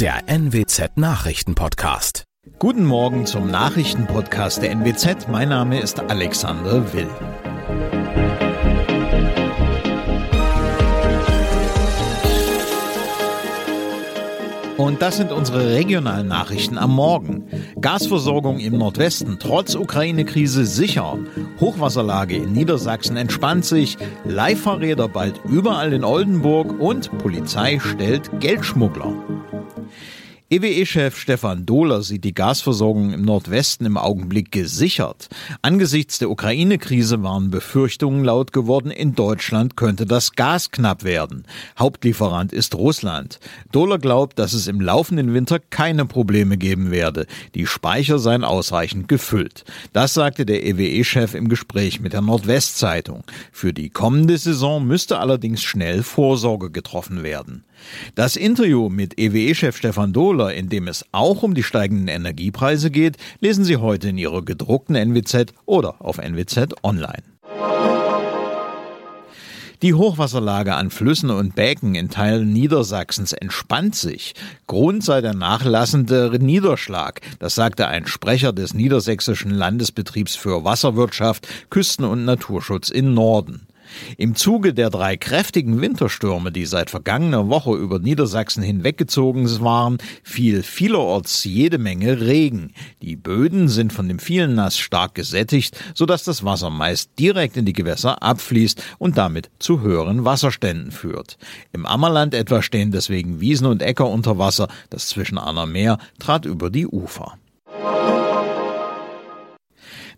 der NWZ Nachrichtenpodcast. Guten Morgen zum Nachrichtenpodcast der NWZ. Mein Name ist Alexander Will. Und das sind unsere regionalen Nachrichten am Morgen. Gasversorgung im Nordwesten trotz Ukraine-Krise sicher. Hochwasserlage in Niedersachsen entspannt sich. Leihfahrräder bald überall in Oldenburg und Polizei stellt Geldschmuggler. EWE-Chef Stefan Dohler sieht die Gasversorgung im Nordwesten im Augenblick gesichert. Angesichts der Ukraine-Krise waren Befürchtungen laut geworden, in Deutschland könnte das Gas knapp werden. Hauptlieferant ist Russland. Dohler glaubt, dass es im laufenden Winter keine Probleme geben werde. Die Speicher seien ausreichend gefüllt. Das sagte der EWE-Chef im Gespräch mit der Nordwestzeitung. Für die kommende Saison müsste allerdings schnell Vorsorge getroffen werden. Das Interview mit EWE-Chef Stefan Dohler, in dem es auch um die steigenden Energiepreise geht, lesen Sie heute in Ihrer gedruckten NWZ oder auf NWZ Online. Die Hochwasserlage an Flüssen und Bäcken in Teilen Niedersachsens entspannt sich. Grund sei der nachlassende Niederschlag. Das sagte ein Sprecher des Niedersächsischen Landesbetriebs für Wasserwirtschaft, Küsten- und Naturschutz in Norden. Im Zuge der drei kräftigen Winterstürme, die seit vergangener Woche über Niedersachsen hinweggezogen waren, fiel vielerorts jede Menge Regen. Die Böden sind von dem vielen Nass stark gesättigt, sodass das Wasser meist direkt in die Gewässer abfließt und damit zu höheren Wasserständen führt. Im Ammerland etwa stehen deswegen Wiesen und Äcker unter Wasser, das zwischen Anner Meer trat über die Ufer.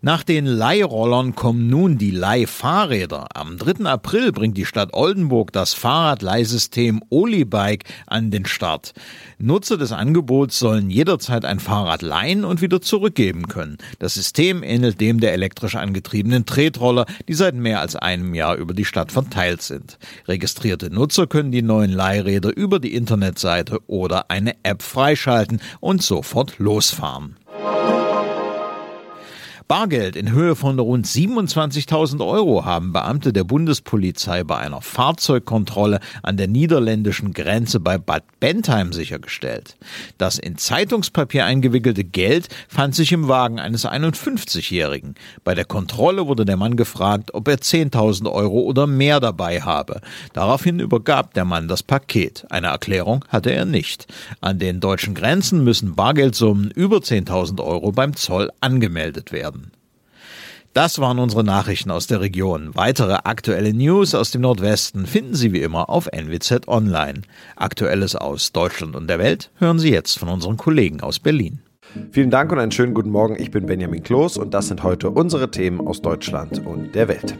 Nach den Leihrollern kommen nun die Leihfahrräder. Am 3. April bringt die Stadt Oldenburg das Fahrradleihsystem Olibike an den Start. Nutzer des Angebots sollen jederzeit ein Fahrrad leihen und wieder zurückgeben können. Das System ähnelt dem der elektrisch angetriebenen Tretroller, die seit mehr als einem Jahr über die Stadt verteilt sind. Registrierte Nutzer können die neuen Leihräder über die Internetseite oder eine App freischalten und sofort losfahren. Bargeld in Höhe von rund 27.000 Euro haben Beamte der Bundespolizei bei einer Fahrzeugkontrolle an der niederländischen Grenze bei Bad Bentheim sichergestellt. Das in Zeitungspapier eingewickelte Geld fand sich im Wagen eines 51-Jährigen. Bei der Kontrolle wurde der Mann gefragt, ob er 10.000 Euro oder mehr dabei habe. Daraufhin übergab der Mann das Paket. Eine Erklärung hatte er nicht. An den deutschen Grenzen müssen Bargeldsummen über 10.000 Euro beim Zoll angemeldet werden. Das waren unsere Nachrichten aus der Region. Weitere aktuelle News aus dem Nordwesten finden Sie wie immer auf NWZ Online. Aktuelles aus Deutschland und der Welt hören Sie jetzt von unseren Kollegen aus Berlin. Vielen Dank und einen schönen guten Morgen. Ich bin Benjamin Kloß und das sind heute unsere Themen aus Deutschland und der Welt.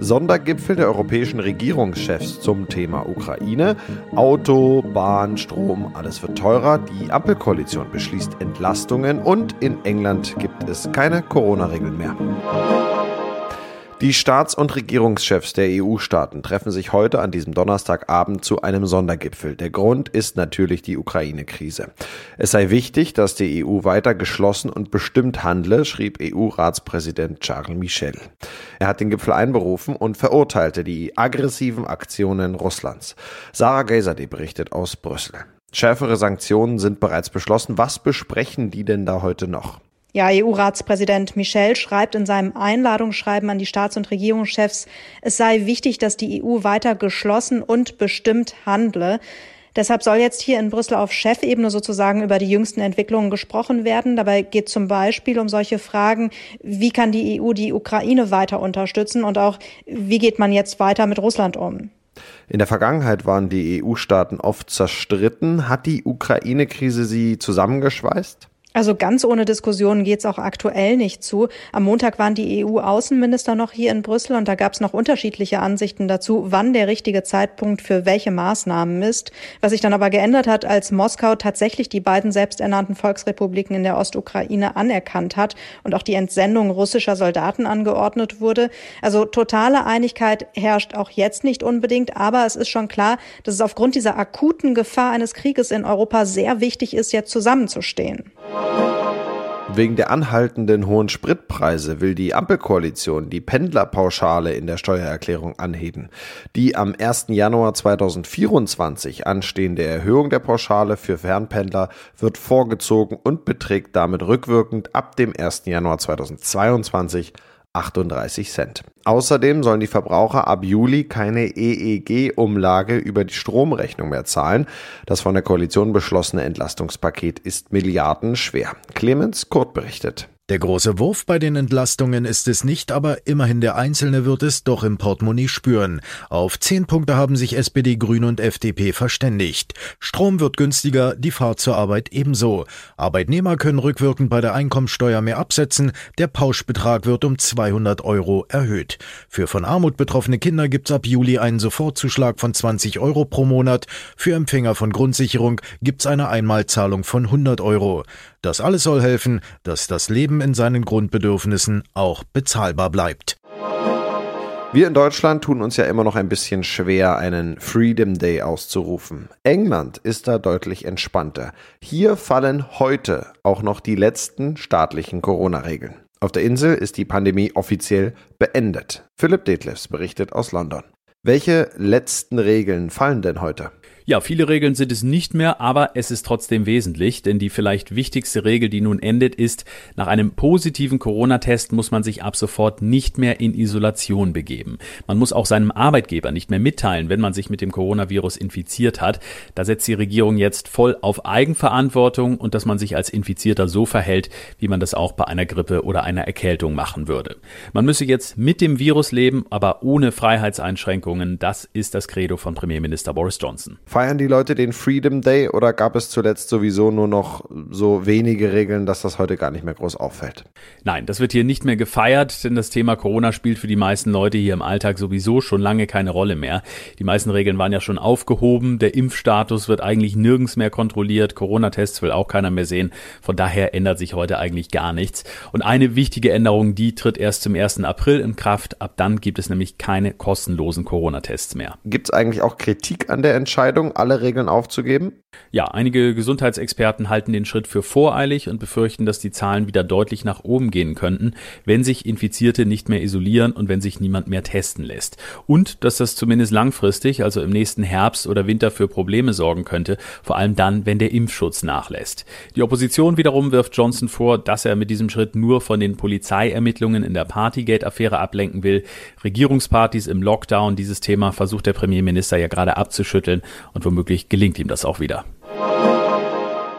Sondergipfel der europäischen Regierungschefs zum Thema Ukraine. Auto, Bahn, Strom, alles wird teurer. Die Ampelkoalition beschließt Entlastungen und in England gibt es keine Corona-Regeln mehr. Die Staats- und Regierungschefs der EU-Staaten treffen sich heute an diesem Donnerstagabend zu einem Sondergipfel. Der Grund ist natürlich die Ukraine-Krise. Es sei wichtig, dass die EU weiter geschlossen und bestimmt handle, schrieb EU-Ratspräsident Charles Michel. Er hat den Gipfel einberufen und verurteilte die aggressiven Aktionen Russlands. Sarah Geiserde berichtet aus Brüssel. Schärfere Sanktionen sind bereits beschlossen. Was besprechen die denn da heute noch? Ja, EU-Ratspräsident Michel schreibt in seinem Einladungsschreiben an die Staats- und Regierungschefs, es sei wichtig, dass die EU weiter geschlossen und bestimmt handle. Deshalb soll jetzt hier in Brüssel auf Chefebene sozusagen über die jüngsten Entwicklungen gesprochen werden. Dabei geht zum Beispiel um solche Fragen, wie kann die EU die Ukraine weiter unterstützen und auch, wie geht man jetzt weiter mit Russland um? In der Vergangenheit waren die EU-Staaten oft zerstritten. Hat die Ukraine-Krise sie zusammengeschweißt? Also ganz ohne Diskussionen geht's auch aktuell nicht zu. Am Montag waren die EU-Außenminister noch hier in Brüssel und da gab's noch unterschiedliche Ansichten dazu, wann der richtige Zeitpunkt für welche Maßnahmen ist. Was sich dann aber geändert hat, als Moskau tatsächlich die beiden selbsternannten Volksrepubliken in der Ostukraine anerkannt hat und auch die Entsendung russischer Soldaten angeordnet wurde. Also totale Einigkeit herrscht auch jetzt nicht unbedingt, aber es ist schon klar, dass es aufgrund dieser akuten Gefahr eines Krieges in Europa sehr wichtig ist, jetzt zusammenzustehen. Wegen der anhaltenden hohen Spritpreise will die Ampelkoalition die Pendlerpauschale in der Steuererklärung anheben. Die am 1. Januar 2024 anstehende Erhöhung der Pauschale für Fernpendler wird vorgezogen und beträgt damit rückwirkend ab dem 1. Januar 2022 38 Cent. Außerdem sollen die Verbraucher ab Juli keine EEG-Umlage über die Stromrechnung mehr zahlen. Das von der Koalition beschlossene Entlastungspaket ist milliardenschwer. Clemens Kurt berichtet. Der große Wurf bei den Entlastungen ist es nicht, aber immerhin der Einzelne wird es doch im Portemonnaie spüren. Auf zehn Punkte haben sich SPD, Grüne und FDP verständigt. Strom wird günstiger, die Fahrt zur Arbeit ebenso. Arbeitnehmer können rückwirkend bei der Einkommensteuer mehr absetzen, der Pauschbetrag wird um 200 Euro erhöht. Für von Armut betroffene Kinder gibt's ab Juli einen Sofortzuschlag von 20 Euro pro Monat. Für Empfänger von Grundsicherung gibt's eine Einmalzahlung von 100 Euro. Das alles soll helfen, dass das Leben in seinen Grundbedürfnissen auch bezahlbar bleibt. Wir in Deutschland tun uns ja immer noch ein bisschen schwer, einen Freedom Day auszurufen. England ist da deutlich entspannter. Hier fallen heute auch noch die letzten staatlichen Corona-Regeln. Auf der Insel ist die Pandemie offiziell beendet. Philipp Detlefs berichtet aus London. Welche letzten Regeln fallen denn heute? Ja, viele Regeln sind es nicht mehr, aber es ist trotzdem wesentlich, denn die vielleicht wichtigste Regel, die nun endet, ist, nach einem positiven Corona-Test muss man sich ab sofort nicht mehr in Isolation begeben. Man muss auch seinem Arbeitgeber nicht mehr mitteilen, wenn man sich mit dem Coronavirus infiziert hat. Da setzt die Regierung jetzt voll auf Eigenverantwortung und dass man sich als Infizierter so verhält, wie man das auch bei einer Grippe oder einer Erkältung machen würde. Man müsse jetzt mit dem Virus leben, aber ohne Freiheitseinschränkungen. Das ist das Credo von Premierminister Boris Johnson. Feiern die Leute den Freedom Day oder gab es zuletzt sowieso nur noch so wenige Regeln, dass das heute gar nicht mehr groß auffällt? Nein, das wird hier nicht mehr gefeiert, denn das Thema Corona spielt für die meisten Leute hier im Alltag sowieso schon lange keine Rolle mehr. Die meisten Regeln waren ja schon aufgehoben, der Impfstatus wird eigentlich nirgends mehr kontrolliert, Corona-Tests will auch keiner mehr sehen. Von daher ändert sich heute eigentlich gar nichts. Und eine wichtige Änderung, die tritt erst zum 1. April in Kraft. Ab dann gibt es nämlich keine kostenlosen Corona-Tests mehr. Gibt es eigentlich auch Kritik an der Entscheidung? Entscheidung, alle Regeln aufzugeben? Ja, einige Gesundheitsexperten halten den Schritt für voreilig und befürchten, dass die Zahlen wieder deutlich nach oben gehen könnten, wenn sich Infizierte nicht mehr isolieren und wenn sich niemand mehr testen lässt. Und dass das zumindest langfristig, also im nächsten Herbst oder Winter für Probleme sorgen könnte, vor allem dann, wenn der Impfschutz nachlässt. Die Opposition wiederum wirft Johnson vor, dass er mit diesem Schritt nur von den Polizeiermittlungen in der Partygate-Affäre ablenken will. Regierungspartys im Lockdown, dieses Thema versucht der Premierminister ja gerade abzuschütteln und womöglich gelingt ihm das auch wieder.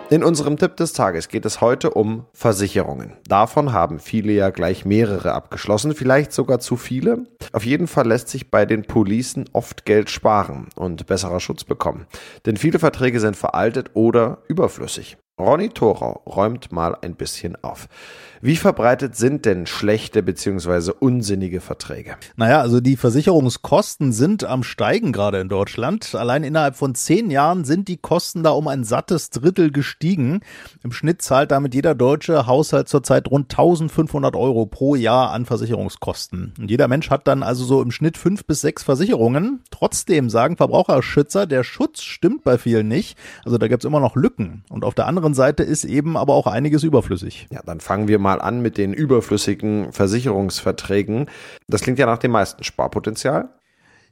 In unserem Tipp des Tages geht es heute um Versicherungen. Davon haben viele ja gleich mehrere abgeschlossen, vielleicht sogar zu viele. Auf jeden Fall lässt sich bei den Policen oft Geld sparen und besserer Schutz bekommen. Denn viele Verträge sind veraltet oder überflüssig. Ronny Thorau räumt mal ein bisschen auf. Wie verbreitet sind denn schlechte bzw. unsinnige Verträge? Naja, also die Versicherungskosten sind am Steigen gerade in Deutschland. Allein innerhalb von zehn Jahren sind die Kosten da um ein sattes Drittel gestiegen. Im Schnitt zahlt damit jeder deutsche Haushalt zurzeit rund 1500 Euro pro Jahr an Versicherungskosten. Und jeder Mensch hat dann also so im Schnitt fünf bis sechs Versicherungen. Trotzdem sagen Verbraucherschützer, der Schutz stimmt bei vielen nicht. Also da gibt es immer noch Lücken. Und auf der anderen Seite ist eben aber auch einiges überflüssig. Ja, dann fangen wir mal an mit den überflüssigen Versicherungsverträgen. Das klingt ja nach dem meisten Sparpotenzial.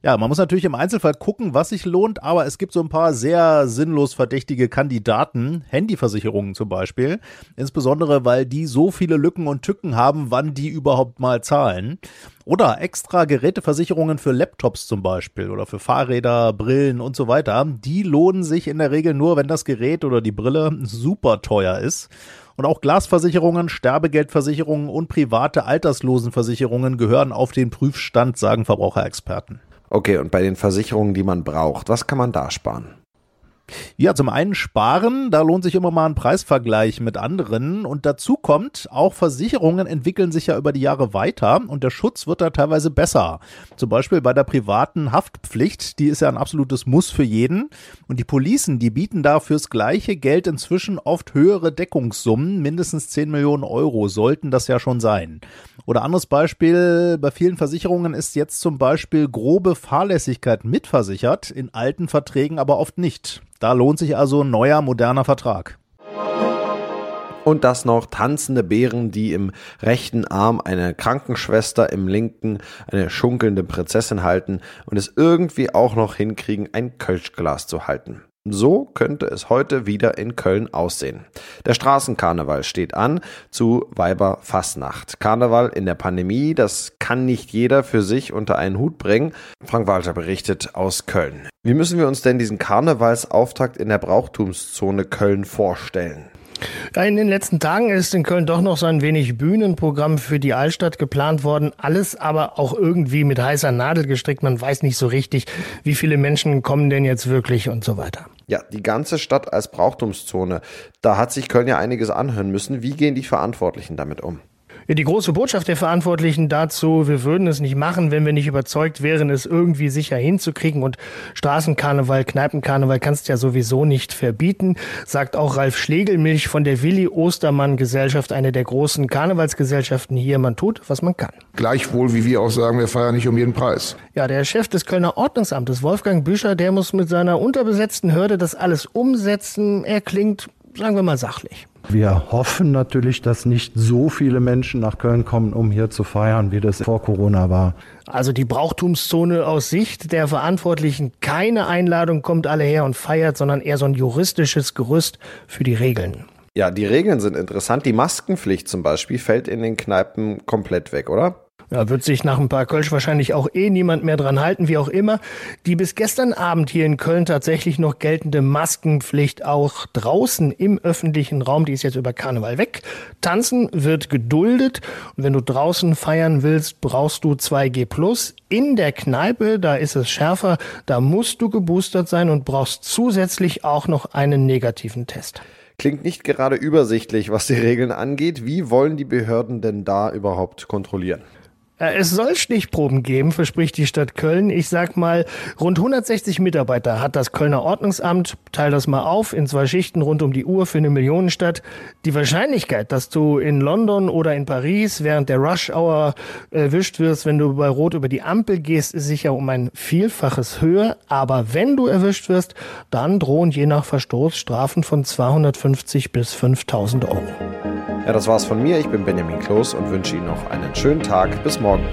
Ja, man muss natürlich im Einzelfall gucken, was sich lohnt, aber es gibt so ein paar sehr sinnlos verdächtige Kandidaten, Handyversicherungen zum Beispiel, insbesondere weil die so viele Lücken und Tücken haben, wann die überhaupt mal zahlen. Oder extra Geräteversicherungen für Laptops zum Beispiel oder für Fahrräder, Brillen und so weiter. Die lohnen sich in der Regel nur, wenn das Gerät oder die Brille super teuer ist. Und auch Glasversicherungen, Sterbegeldversicherungen und private Alterslosenversicherungen gehören auf den Prüfstand, sagen Verbraucherexperten. Okay, und bei den Versicherungen, die man braucht, was kann man da sparen? Ja, zum einen sparen, da lohnt sich immer mal ein Preisvergleich mit anderen und dazu kommt, auch Versicherungen entwickeln sich ja über die Jahre weiter und der Schutz wird da teilweise besser. Zum Beispiel bei der privaten Haftpflicht, die ist ja ein absolutes Muss für jeden und die Policen, die bieten da fürs gleiche Geld inzwischen oft höhere Deckungssummen, mindestens 10 Millionen Euro sollten das ja schon sein. Oder anderes Beispiel, bei vielen Versicherungen ist jetzt zum Beispiel grobe Fahrlässigkeit mitversichert, in alten Verträgen aber oft nicht. Da lohnt sich also ein neuer, moderner Vertrag. Und das noch tanzende Bären, die im rechten Arm eine Krankenschwester, im linken eine schunkelnde Prinzessin halten und es irgendwie auch noch hinkriegen, ein Kölschglas zu halten. So könnte es heute wieder in Köln aussehen. Der Straßenkarneval steht an zu Weiberfastnacht. Karneval in der Pandemie, das kann nicht jeder für sich unter einen Hut bringen. Frank Walter berichtet aus Köln. Wie müssen wir uns denn diesen Karnevalsauftakt in der Brauchtumszone Köln vorstellen? Ja, in den letzten Tagen ist in Köln doch noch so ein wenig Bühnenprogramm für die Altstadt geplant worden. Alles aber auch irgendwie mit heißer Nadel gestrickt. Man weiß nicht so richtig, wie viele Menschen kommen denn jetzt wirklich und so weiter. Ja, die ganze Stadt als Brauchtumszone. Da hat sich Köln ja einiges anhören müssen. Wie gehen die Verantwortlichen damit um? Die große Botschaft der Verantwortlichen dazu, wir würden es nicht machen, wenn wir nicht überzeugt wären, es irgendwie sicher hinzukriegen. Und Straßenkarneval, Kneipenkarneval kannst du ja sowieso nicht verbieten, sagt auch Ralf Schlegelmilch von der Willi Ostermann Gesellschaft, eine der großen Karnevalsgesellschaften hier. Man tut, was man kann. Gleichwohl, wie wir auch sagen, wir feiern nicht um jeden Preis. Ja, der Chef des Kölner Ordnungsamtes, Wolfgang Büscher, der muss mit seiner unterbesetzten Hürde das alles umsetzen. Er klingt, sagen wir mal, sachlich. Wir hoffen natürlich, dass nicht so viele Menschen nach Köln kommen, um hier zu feiern, wie das vor Corona war. Also die Brauchtumszone aus Sicht der Verantwortlichen keine Einladung, kommt alle her und feiert, sondern eher so ein juristisches Gerüst für die Regeln. Ja, die Regeln sind interessant. Die Maskenpflicht zum Beispiel fällt in den Kneipen komplett weg, oder? Ja, wird sich nach ein paar Kölsch wahrscheinlich auch eh niemand mehr dran halten, wie auch immer. Die bis gestern Abend hier in Köln tatsächlich noch geltende Maskenpflicht auch draußen im öffentlichen Raum, die ist jetzt über Karneval weg. Tanzen wird geduldet. Und wenn du draußen feiern willst, brauchst du 2G+. In der Kneipe, da ist es schärfer, da musst du geboostert sein und brauchst zusätzlich auch noch einen negativen Test. Klingt nicht gerade übersichtlich, was die Regeln angeht. Wie wollen die Behörden denn da überhaupt kontrollieren? Äh, es soll Stichproben geben, verspricht die Stadt Köln. Ich sag mal, rund 160 Mitarbeiter hat das Kölner Ordnungsamt. Teil das mal auf in zwei Schichten rund um die Uhr für eine Millionenstadt. Die Wahrscheinlichkeit, dass du in London oder in Paris während der Rush Hour erwischt wirst, wenn du bei Rot über die Ampel gehst, ist sicher um ein Vielfaches höher. Aber wenn du erwischt wirst, dann drohen je nach Verstoß Strafen von 250 bis 5000 Euro. Ja, das war's von mir. Ich bin Benjamin Kloß und wünsche Ihnen noch einen schönen Tag. Bis morgen.